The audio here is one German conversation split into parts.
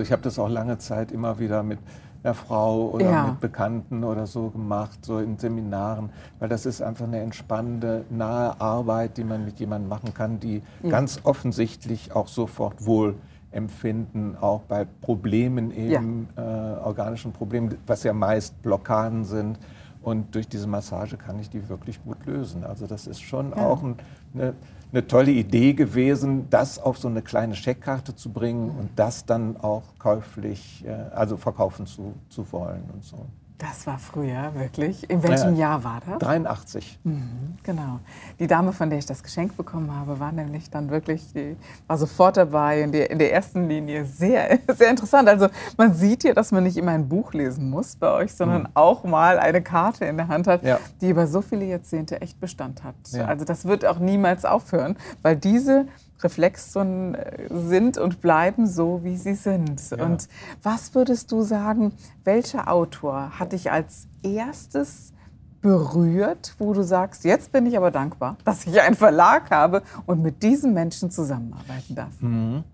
Also ich habe das auch lange Zeit immer wieder mit einer Frau oder ja. mit Bekannten oder so gemacht, so in Seminaren, weil das ist einfach eine entspannende, nahe Arbeit, die man mit jemandem machen kann, die ja. ganz offensichtlich auch sofort wohl empfinden, auch bei Problemen eben, ja. äh, organischen Problemen, was ja meist Blockaden sind. Und durch diese Massage kann ich die wirklich gut lösen. Also das ist schon auch ein, eine eine tolle Idee gewesen, das auf so eine kleine Scheckkarte zu bringen und das dann auch käuflich, äh, also verkaufen zu, zu wollen und so. Das war früher, wirklich. In welchem ja, Jahr war das? 83. Mhm, genau. Die Dame, von der ich das Geschenk bekommen habe, war nämlich dann wirklich, die war sofort dabei in der, in der ersten Linie. Sehr, sehr interessant. Also man sieht hier, dass man nicht immer ein Buch lesen muss bei euch, sondern mhm. auch mal eine Karte in der Hand hat, ja. die über so viele Jahrzehnte echt Bestand hat. Ja. Also das wird auch niemals aufhören, weil diese Reflexen äh, sind und bleiben so, wie sie sind. Ja. Und was würdest du sagen, welcher Autor hat dich als erstes berührt, wo du sagst, jetzt bin ich aber dankbar, dass ich einen Verlag habe und mit diesen Menschen zusammenarbeiten darf? Mhm.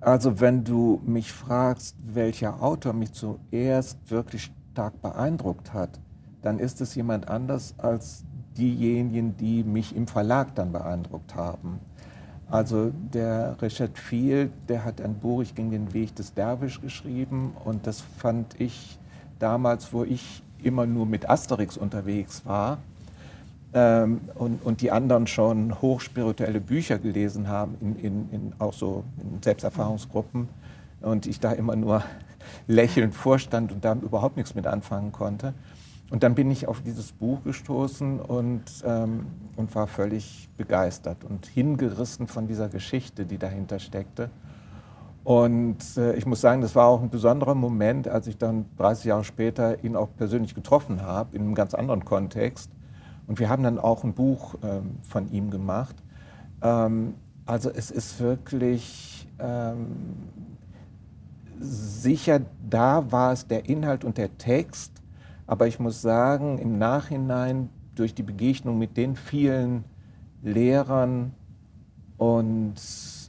Also wenn du mich fragst, welcher Autor mich zuerst wirklich stark beeindruckt hat, dann ist es jemand anders als diejenigen, die mich im Verlag dann beeindruckt haben. Also der Richard Field, der hat ein Buch, ich ging den Weg des Derwisch geschrieben und das fand ich damals, wo ich immer nur mit Asterix unterwegs war ähm, und, und die anderen schon hochspirituelle Bücher gelesen haben, in, in, in auch so in Selbsterfahrungsgruppen und ich da immer nur lächelnd vorstand und da überhaupt nichts mit anfangen konnte. Und dann bin ich auf dieses Buch gestoßen und, ähm, und war völlig begeistert und hingerissen von dieser Geschichte, die dahinter steckte. Und äh, ich muss sagen, das war auch ein besonderer Moment, als ich dann 30 Jahre später ihn auch persönlich getroffen habe, in einem ganz anderen Kontext. Und wir haben dann auch ein Buch ähm, von ihm gemacht. Ähm, also es ist wirklich ähm, sicher, da war es der Inhalt und der Text, aber ich muss sagen, im Nachhinein durch die Begegnung mit den vielen Lehrern und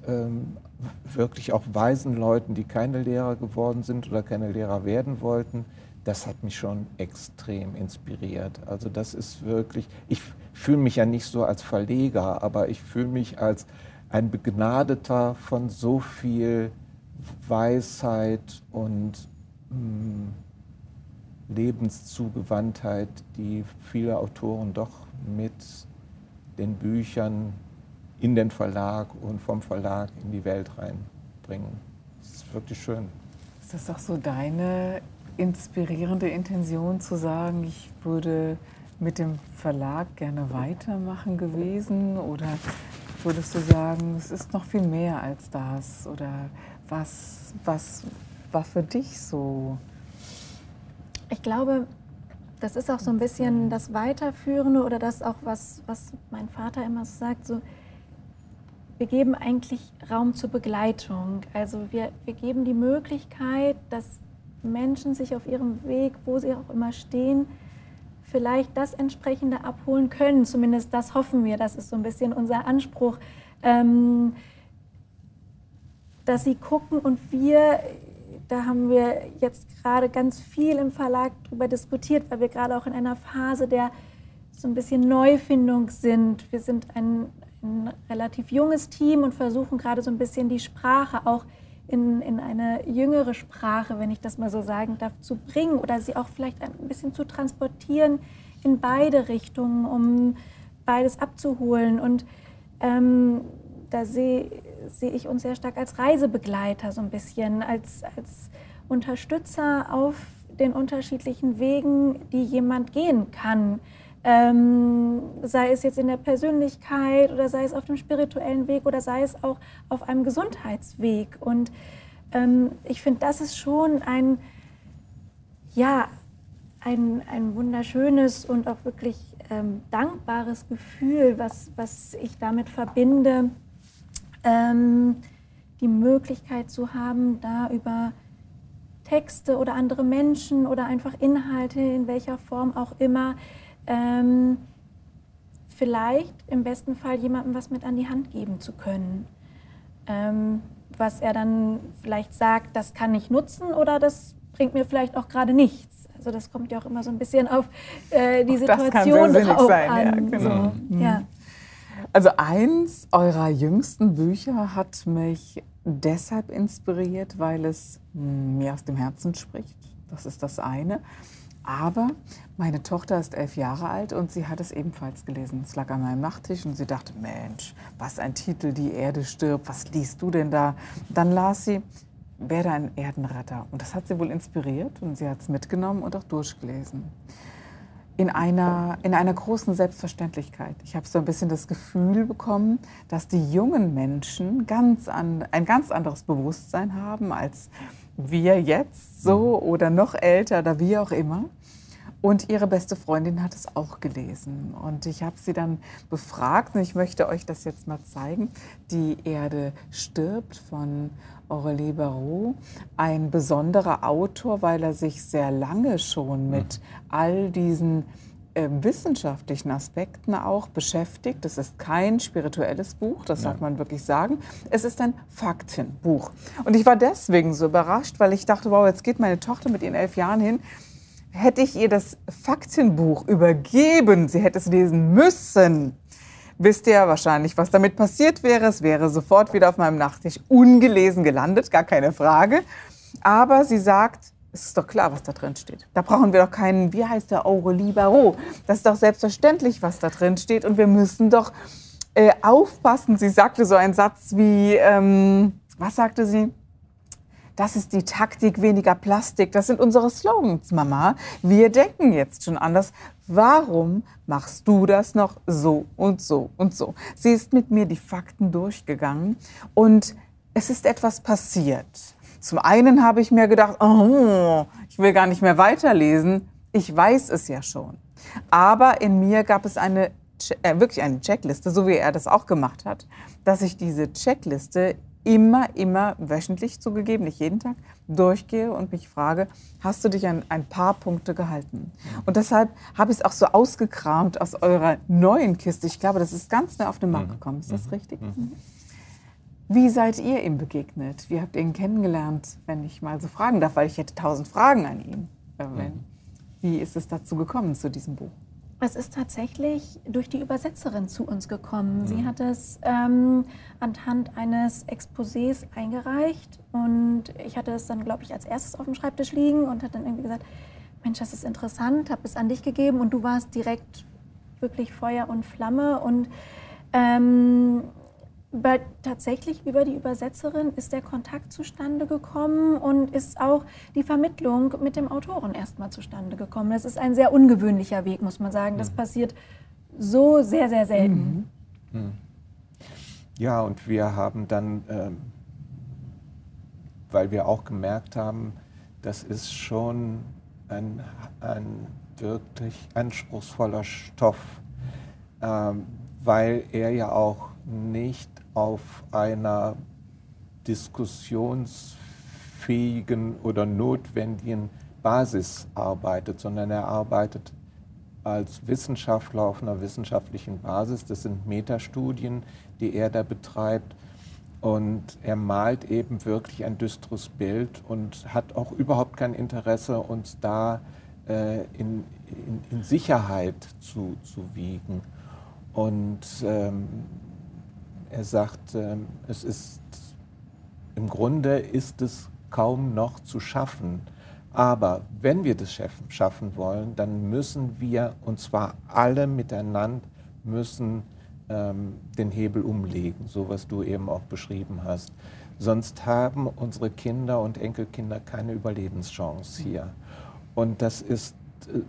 ähm, wirklich auch weisen Leuten, die keine Lehrer geworden sind oder keine Lehrer werden wollten, das hat mich schon extrem inspiriert. Also das ist wirklich, ich fühle mich ja nicht so als Verleger, aber ich fühle mich als ein Begnadeter von so viel Weisheit und mh, mm, Lebenszugewandtheit, die viele Autoren doch mit den Büchern in den Verlag und vom Verlag in die Welt reinbringen. Das ist wirklich schön. Ist das auch so deine inspirierende Intention zu sagen, ich würde mit dem Verlag gerne weitermachen gewesen? Oder würdest du sagen, es ist noch viel mehr als das? Oder was, was war für dich so ich glaube, das ist auch so ein bisschen das Weiterführende oder das auch, was, was mein Vater immer so sagt, so, wir geben eigentlich Raum zur Begleitung. Also wir, wir geben die Möglichkeit, dass Menschen sich auf ihrem Weg, wo sie auch immer stehen, vielleicht das entsprechende abholen können. Zumindest das hoffen wir. Das ist so ein bisschen unser Anspruch. Ähm, dass sie gucken und wir da haben wir jetzt gerade ganz viel im Verlag darüber diskutiert, weil wir gerade auch in einer Phase der so ein bisschen Neufindung sind. Wir sind ein, ein relativ junges Team und versuchen gerade so ein bisschen die Sprache auch in, in eine jüngere Sprache, wenn ich das mal so sagen darf, zu bringen oder sie auch vielleicht ein bisschen zu transportieren in beide Richtungen, um beides abzuholen. Und ähm, da sehe sehe ich uns sehr stark als Reisebegleiter, so ein bisschen, als, als Unterstützer auf den unterschiedlichen Wegen, die jemand gehen kann. Ähm, sei es jetzt in der Persönlichkeit oder sei es auf dem spirituellen Weg oder sei es auch auf einem Gesundheitsweg. Und ähm, ich finde, das ist schon ein, ja, ein, ein wunderschönes und auch wirklich ähm, dankbares Gefühl, was, was ich damit verbinde, ähm, die Möglichkeit zu haben, da über Texte oder andere Menschen oder einfach Inhalte in welcher Form auch immer ähm, vielleicht im besten Fall jemandem was mit an die Hand geben zu können. Ähm, was er dann vielleicht sagt, das kann ich nutzen oder das bringt mir vielleicht auch gerade nichts. Also das kommt ja auch immer so ein bisschen auf äh, die Situation drauf sein, an. Ja, genau. so, mhm. ja. Also eins eurer jüngsten Bücher hat mich deshalb inspiriert, weil es mir aus dem Herzen spricht. Das ist das eine. Aber meine Tochter ist elf Jahre alt und sie hat es ebenfalls gelesen. Es lag an meinem Nachttisch und sie dachte, Mensch, was ein Titel, die Erde stirbt, was liest du denn da? Dann las sie, werde ein Erdenretter. Und das hat sie wohl inspiriert und sie hat es mitgenommen und auch durchgelesen. In einer, in einer großen Selbstverständlichkeit. Ich habe so ein bisschen das Gefühl bekommen, dass die jungen Menschen ganz an, ein ganz anderes Bewusstsein haben als wir jetzt so oder noch älter oder wie auch immer. Und ihre beste Freundin hat es auch gelesen. Und ich habe sie dann befragt und ich möchte euch das jetzt mal zeigen. Die Erde stirbt von Aurélie Barrault, ein besonderer Autor, weil er sich sehr lange schon mit all diesen äh, wissenschaftlichen Aspekten auch beschäftigt. Das ist kein spirituelles Buch, das darf man wirklich sagen. Es ist ein Faktenbuch. Und ich war deswegen so überrascht, weil ich dachte, wow, jetzt geht meine Tochter mit ihren elf Jahren hin. Hätte ich ihr das Faktenbuch übergeben, sie hätte es lesen müssen, wisst ihr wahrscheinlich, was damit passiert wäre. Es wäre sofort wieder auf meinem Nachttisch ungelesen gelandet, gar keine Frage. Aber sie sagt, es ist doch klar, was da drin steht. Da brauchen wir doch keinen, wie heißt der, Aurelie Barrault. Das ist doch selbstverständlich, was da drin steht. Und wir müssen doch äh, aufpassen. Sie sagte so einen Satz wie, ähm, was sagte sie? Das ist die Taktik weniger Plastik. Das sind unsere Slogans, Mama. Wir denken jetzt schon anders. Warum machst du das noch so und so und so? Sie ist mit mir die Fakten durchgegangen und es ist etwas passiert. Zum einen habe ich mir gedacht, oh, ich will gar nicht mehr weiterlesen. Ich weiß es ja schon. Aber in mir gab es eine, äh, wirklich eine Checkliste, so wie er das auch gemacht hat, dass ich diese Checkliste immer, immer wöchentlich zugegeben, nicht jeden Tag, durchgehe und mich frage, hast du dich an ein paar Punkte gehalten? Und deshalb habe ich es auch so ausgekramt aus eurer neuen Kiste. Ich glaube, das ist ganz neu auf den Markt mhm. gekommen. Ist das mhm. richtig? Mhm. Wie seid ihr ihm begegnet? Wie habt ihr ihn kennengelernt, wenn ich mal so fragen darf? Weil ich hätte tausend Fragen an ihn. Äh. Wie ist es dazu gekommen, zu diesem Buch? Es ist tatsächlich durch die Übersetzerin zu uns gekommen. Mhm. Sie hat es ähm, anhand eines Exposés eingereicht und ich hatte es dann, glaube ich, als erstes auf dem Schreibtisch liegen und hat dann irgendwie gesagt, Mensch, das ist interessant, habe es an dich gegeben und du warst direkt wirklich Feuer und Flamme und ähm, über, tatsächlich über die Übersetzerin ist der Kontakt zustande gekommen und ist auch die Vermittlung mit dem Autoren erstmal zustande gekommen. Das ist ein sehr ungewöhnlicher Weg, muss man sagen. Das mhm. passiert so sehr, sehr selten. Mhm. Mhm. Ja, und wir haben dann, ähm, weil wir auch gemerkt haben, das ist schon ein, ein wirklich anspruchsvoller Stoff, ähm, weil er ja auch nicht auf einer diskussionsfähigen oder notwendigen Basis arbeitet, sondern er arbeitet als Wissenschaftler auf einer wissenschaftlichen Basis. Das sind Metastudien, die er da betreibt. Und er malt eben wirklich ein düsteres Bild und hat auch überhaupt kein Interesse, uns da äh, in, in, in, Sicherheit zu, zu wiegen. Und ähm, er sagt, ähm, es ist im Grunde ist es kaum noch zu schaffen. Aber wenn wir das schaffen wollen, dann müssen wir, und zwar alle miteinander, müssen ähm, den Hebel umlegen, so was du eben auch beschrieben hast. Sonst haben unsere Kinder und Enkelkinder keine Überlebenschance hier. Und das ist, äh,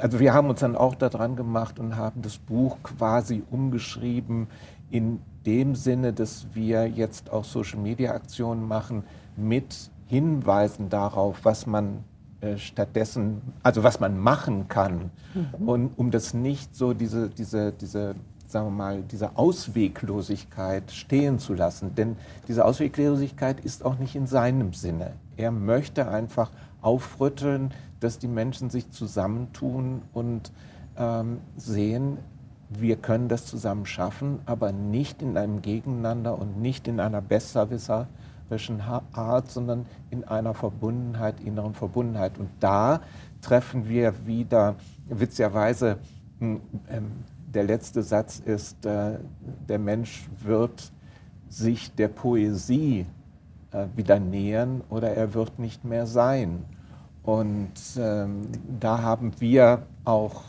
also wir haben uns dann auch daran gemacht und haben das Buch quasi umgeschrieben in dem Sinne, dass wir jetzt auch Social-Media-Aktionen machen mit Hinweisen darauf, was man äh, stattdessen, also was man machen kann. Mhm. Und um das nicht so diese, diese, diese, sagen wir mal, diese Ausweglosigkeit stehen zu lassen. Denn diese Ausweglosigkeit ist auch nicht in seinem Sinne. Er möchte einfach aufrütteln, dass die Menschen sich zusammentun und ähm, sehen, wir können das zusammen schaffen, aber nicht in einem Gegeneinander und nicht in einer besserwisserischen Art, sondern in einer Verbundenheit, inneren Verbundenheit. Und da treffen wir wieder, witzigerweise, hm, ähm, der letzte Satz ist, äh, der Mensch wird sich der Poesie äh, wieder nähern oder er wird nicht mehr sein. Und ähm, da haben wir auch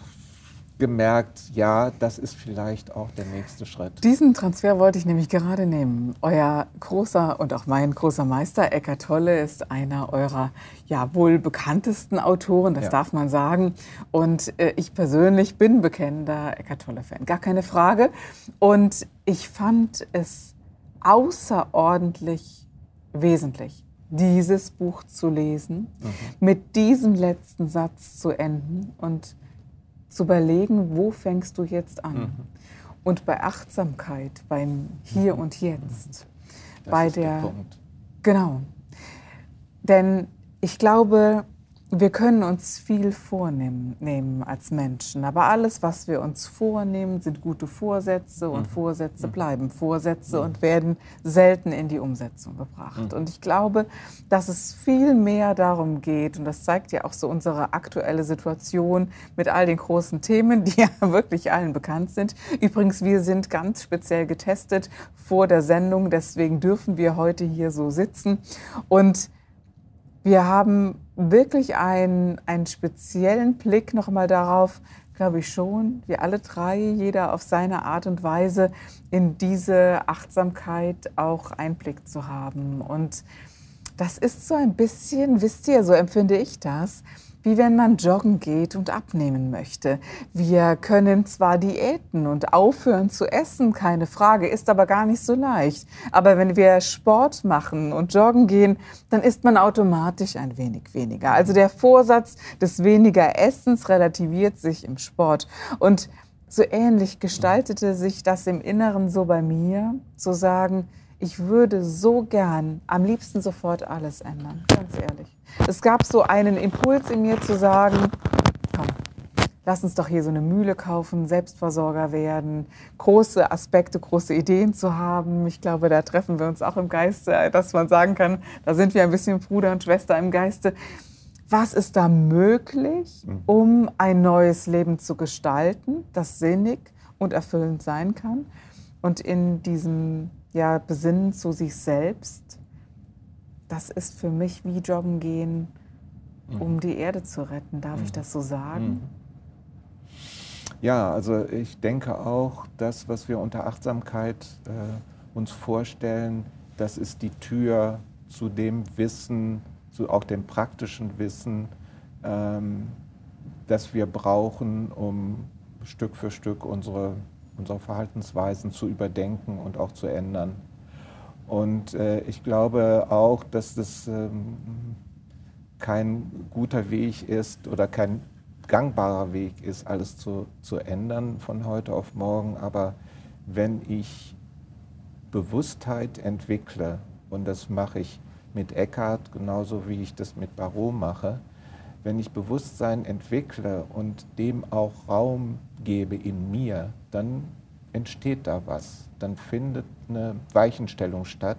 gemerkt, ja, das ist vielleicht auch der nächste Schritt. Diesen Transfer wollte ich nämlich gerade nehmen. Euer großer und auch mein großer Meister Eckart Tolle ist einer eurer ja wohl bekanntesten Autoren, das ja. darf man sagen. Und äh, ich persönlich bin bekennender Eckart Tolle-Fan, gar keine Frage. Und ich fand es außerordentlich wesentlich, dieses Buch zu lesen, mhm. mit diesem letzten Satz zu enden und zu überlegen, wo fängst du jetzt an? Mhm. Und bei Achtsamkeit, beim Hier und Jetzt, das bei der, der genau, denn ich glaube, wir können uns viel vornehmen als Menschen, aber alles, was wir uns vornehmen, sind gute Vorsätze und mhm. Vorsätze mhm. bleiben Vorsätze mhm. und werden selten in die Umsetzung gebracht. Mhm. Und ich glaube, dass es viel mehr darum geht, und das zeigt ja auch so unsere aktuelle Situation mit all den großen Themen, die ja wirklich allen bekannt sind. Übrigens, wir sind ganz speziell getestet vor der Sendung, deswegen dürfen wir heute hier so sitzen und wir haben wirklich einen, einen speziellen Blick nochmal darauf, glaube ich schon, wir alle drei, jeder auf seine Art und Weise in diese Achtsamkeit auch Einblick zu haben. Und das ist so ein bisschen, wisst ihr, so empfinde ich das, wie wenn man joggen geht und abnehmen möchte. Wir können zwar diäten und aufhören zu essen, keine Frage, ist aber gar nicht so leicht. Aber wenn wir Sport machen und joggen gehen, dann isst man automatisch ein wenig weniger. Also der Vorsatz des weniger Essens relativiert sich im Sport. Und so ähnlich gestaltete sich das im Inneren so bei mir, zu sagen, ich würde so gern am liebsten sofort alles ändern, ganz ehrlich. Es gab so einen Impuls in mir zu sagen, komm, lass uns doch hier so eine Mühle kaufen, Selbstversorger werden, große Aspekte, große Ideen zu haben. Ich glaube, da treffen wir uns auch im Geiste, dass man sagen kann, da sind wir ein bisschen Bruder und Schwester im Geiste. Was ist da möglich, mhm. um ein neues Leben zu gestalten, das sinnig und erfüllend sein kann? Und in diesem ja, Besinnen zu sich selbst, das ist für mich wie Joggen gehen, um mhm. die Erde zu retten. Darf mhm. ich das so sagen? Mhm. Ja, also ich denke auch, das, was wir unter Achtsamkeit äh, uns vorstellen, das ist die Tür zu dem Wissen, zu auch dem praktischen Wissen, ähm, das wir brauchen, um Stück für Stück unsere unsere Verhaltensweisen zu überdenken und auch zu ändern. Und äh, ich glaube auch, dass das ähm, kein guter Weg ist oder kein gangbarer Weg ist, alles zu, zu ändern von heute auf morgen. Aber wenn ich Bewusstheit entwickle, und das mache ich mit Eckhart genauso wie ich das mit Barreau mache, wenn ich Bewusstsein entwickle und dem auch Raum gebe in mir, dann entsteht da was. Dann findet eine Weichenstellung statt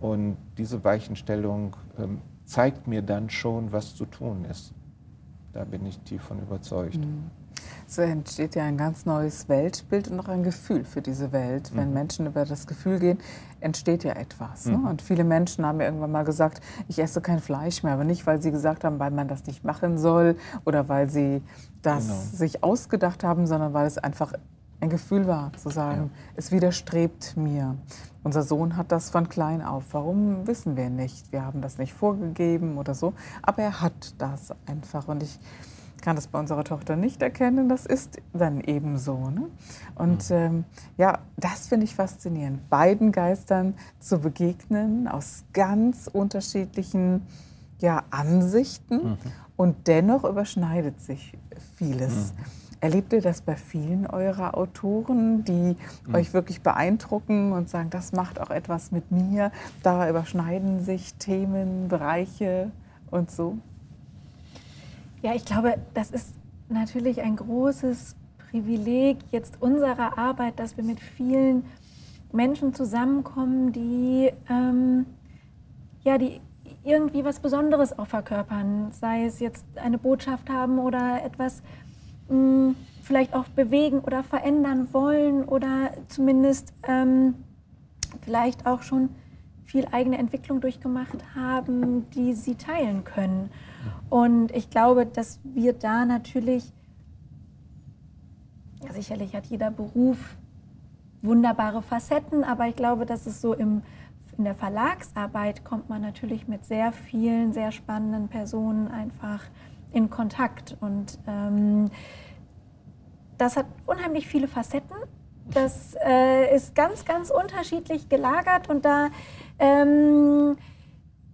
und diese Weichenstellung ähm, zeigt mir dann schon, was zu tun ist. Da bin ich tief von überzeugt. Mhm. So entsteht ja ein ganz neues Weltbild und auch ein Gefühl für diese Welt. Wenn mhm. Menschen über das Gefühl gehen, entsteht ja etwas. Ne? Mhm. Und viele Menschen haben ja irgendwann mal gesagt, ich esse kein Fleisch mehr. Aber nicht, weil sie gesagt haben, weil man das nicht machen soll oder weil sie das genau. sich ausgedacht haben, sondern weil es einfach ein Gefühl war, zu sagen, ja. es widerstrebt mir. Unser Sohn hat das von klein auf. Warum wissen wir nicht? Wir haben das nicht vorgegeben oder so. Aber er hat das einfach. Und ich kann das bei unserer Tochter nicht erkennen, das ist dann eben so. Ne? Und mhm. ähm, ja, das finde ich faszinierend, beiden Geistern zu begegnen aus ganz unterschiedlichen ja, Ansichten mhm. und dennoch überschneidet sich vieles. Mhm. Erlebt ihr das bei vielen eurer Autoren, die mhm. euch wirklich beeindrucken und sagen, das macht auch etwas mit mir? Da überschneiden sich Themen, Bereiche und so? Ja, ich glaube, das ist natürlich ein großes Privileg jetzt unserer Arbeit, dass wir mit vielen Menschen zusammenkommen, die, ähm, ja, die irgendwie was Besonderes auch verkörpern, sei es jetzt eine Botschaft haben oder etwas mh, vielleicht auch bewegen oder verändern wollen oder zumindest ähm, vielleicht auch schon viel eigene Entwicklung durchgemacht haben, die sie teilen können. Und ich glaube, dass wir da natürlich, ja, sicherlich hat jeder Beruf wunderbare Facetten, aber ich glaube, dass es so im, in der Verlagsarbeit kommt man natürlich mit sehr vielen, sehr spannenden Personen einfach in Kontakt. Und ähm, das hat unheimlich viele Facetten. Das äh, ist ganz, ganz unterschiedlich gelagert und da ähm,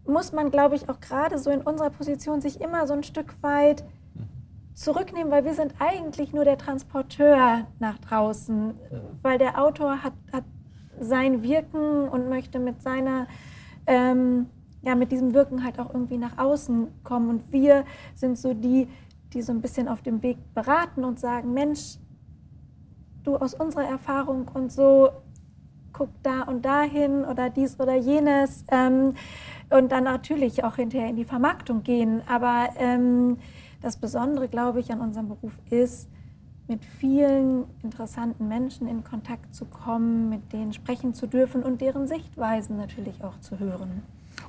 muss man, glaube ich, auch gerade so in unserer Position sich immer so ein Stück weit zurücknehmen, weil wir sind eigentlich nur der Transporteur nach draußen, weil der Autor hat, hat sein Wirken und möchte mit seiner ähm, ja, mit diesem Wirken halt auch irgendwie nach außen kommen. Und wir sind so die, die so ein bisschen auf dem Weg beraten und sagen, Mensch, du aus unserer Erfahrung und so, guck da und dahin oder dies oder jenes. Ähm, und dann natürlich auch hinterher in die Vermarktung gehen. Aber ähm, das Besondere, glaube ich, an unserem Beruf ist, mit vielen interessanten Menschen in Kontakt zu kommen, mit denen sprechen zu dürfen und deren Sichtweisen natürlich auch zu hören.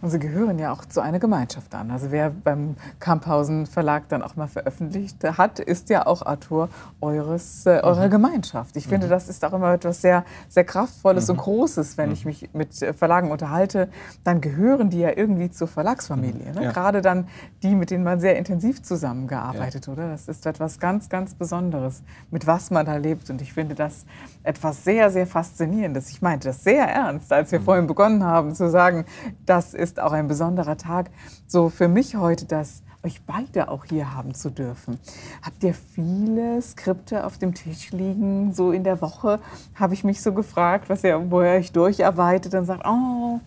Und Sie gehören ja auch zu einer Gemeinschaft an. Also wer beim Kamphausen Verlag dann auch mal veröffentlicht hat, ist ja auch Autor eures, äh, eurer mhm. Gemeinschaft. Ich mhm. finde, das ist auch immer etwas sehr, sehr Kraftvolles mhm. und Großes, wenn ich mhm. mich mit äh, Verlagen unterhalte. Dann gehören die ja irgendwie zur Verlagsfamilie. Ne? Ja. Gerade dann die, mit denen man sehr intensiv zusammengearbeitet, ja. oder? Das ist etwas ganz, ganz Besonderes, mit was man da lebt. Und ich finde das etwas sehr, sehr Faszinierendes. Ich meinte das sehr ernst, als wir mhm. vorhin begonnen haben zu sagen, das ist ist auch ein besonderer Tag, so für mich heute, dass euch beide auch hier haben zu dürfen. Habt ihr viele Skripte auf dem Tisch liegen? So in der Woche habe ich mich so gefragt, was ihr, wo ihr euch durcharbeitet und sagt, oh,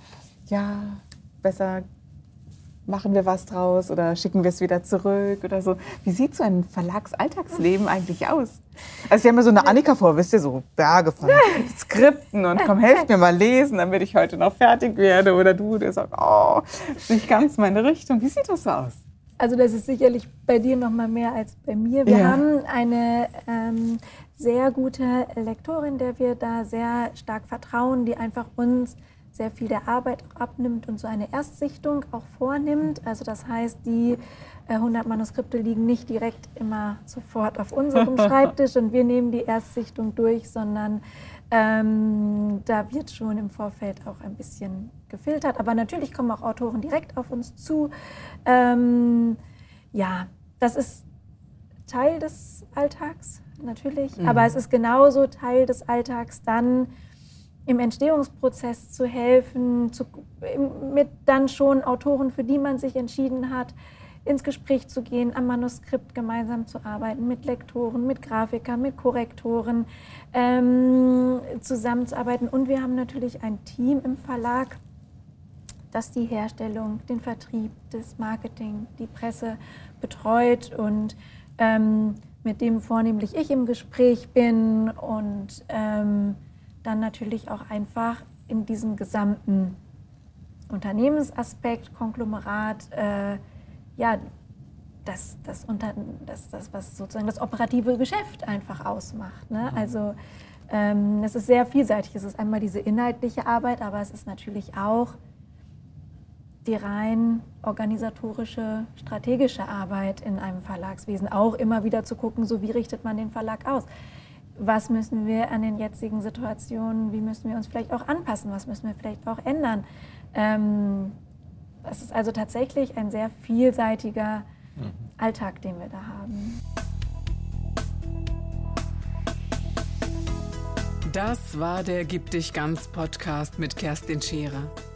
ja, besser machen wir was draus oder schicken wir es wieder zurück oder so. Wie sieht so ein Verlagsalltagsleben eigentlich aus? Also ich habe mir so eine Annika vor, wisst ihr, so Berge von Skripten und komm, helft mir mal lesen, damit ich heute noch fertig werde. Oder du, der sagt, oh, ist nicht ganz meine Richtung. Wie sieht das so aus? Also das ist sicherlich bei dir noch mal mehr als bei mir. Wir ja. haben eine ähm, sehr gute Lektorin, der wir da sehr stark vertrauen, die einfach uns sehr viel der Arbeit abnimmt und so eine Erstsichtung auch vornimmt. Also das heißt, die 100 äh, Manuskripte liegen nicht direkt immer sofort auf unserem Schreibtisch und wir nehmen die Erstsichtung durch, sondern ähm, da wird schon im Vorfeld auch ein bisschen gefiltert. Aber natürlich kommen auch Autoren direkt auf uns zu. Ähm, ja, das ist Teil des Alltags, natürlich. Mhm. Aber es ist genauso Teil des Alltags dann, im Entstehungsprozess zu helfen, zu, mit dann schon Autoren, für die man sich entschieden hat, ins Gespräch zu gehen, am Manuskript gemeinsam zu arbeiten, mit Lektoren, mit Grafikern, mit Korrektoren ähm, zusammenzuarbeiten. Und wir haben natürlich ein Team im Verlag, das die Herstellung, den Vertrieb, das Marketing, die Presse betreut und ähm, mit dem vornehmlich ich im Gespräch bin und ähm, dann natürlich auch einfach in diesem gesamten Unternehmensaspekt, Konglomerat, äh, ja, das, das, unter, das, das, was sozusagen das operative Geschäft einfach ausmacht. Ne? Mhm. Also ähm, es ist sehr vielseitig. Es ist einmal diese inhaltliche Arbeit, aber es ist natürlich auch die rein organisatorische, strategische Arbeit in einem Verlagswesen. Auch immer wieder zu gucken, so wie richtet man den Verlag aus was müssen wir an den jetzigen Situationen, wie müssen wir uns vielleicht auch anpassen, was müssen wir vielleicht auch ändern. Ähm, das ist also tatsächlich ein sehr vielseitiger mhm. Alltag, den wir da haben. Das war der Gib dich ganz Podcast mit Kerstin Scherer.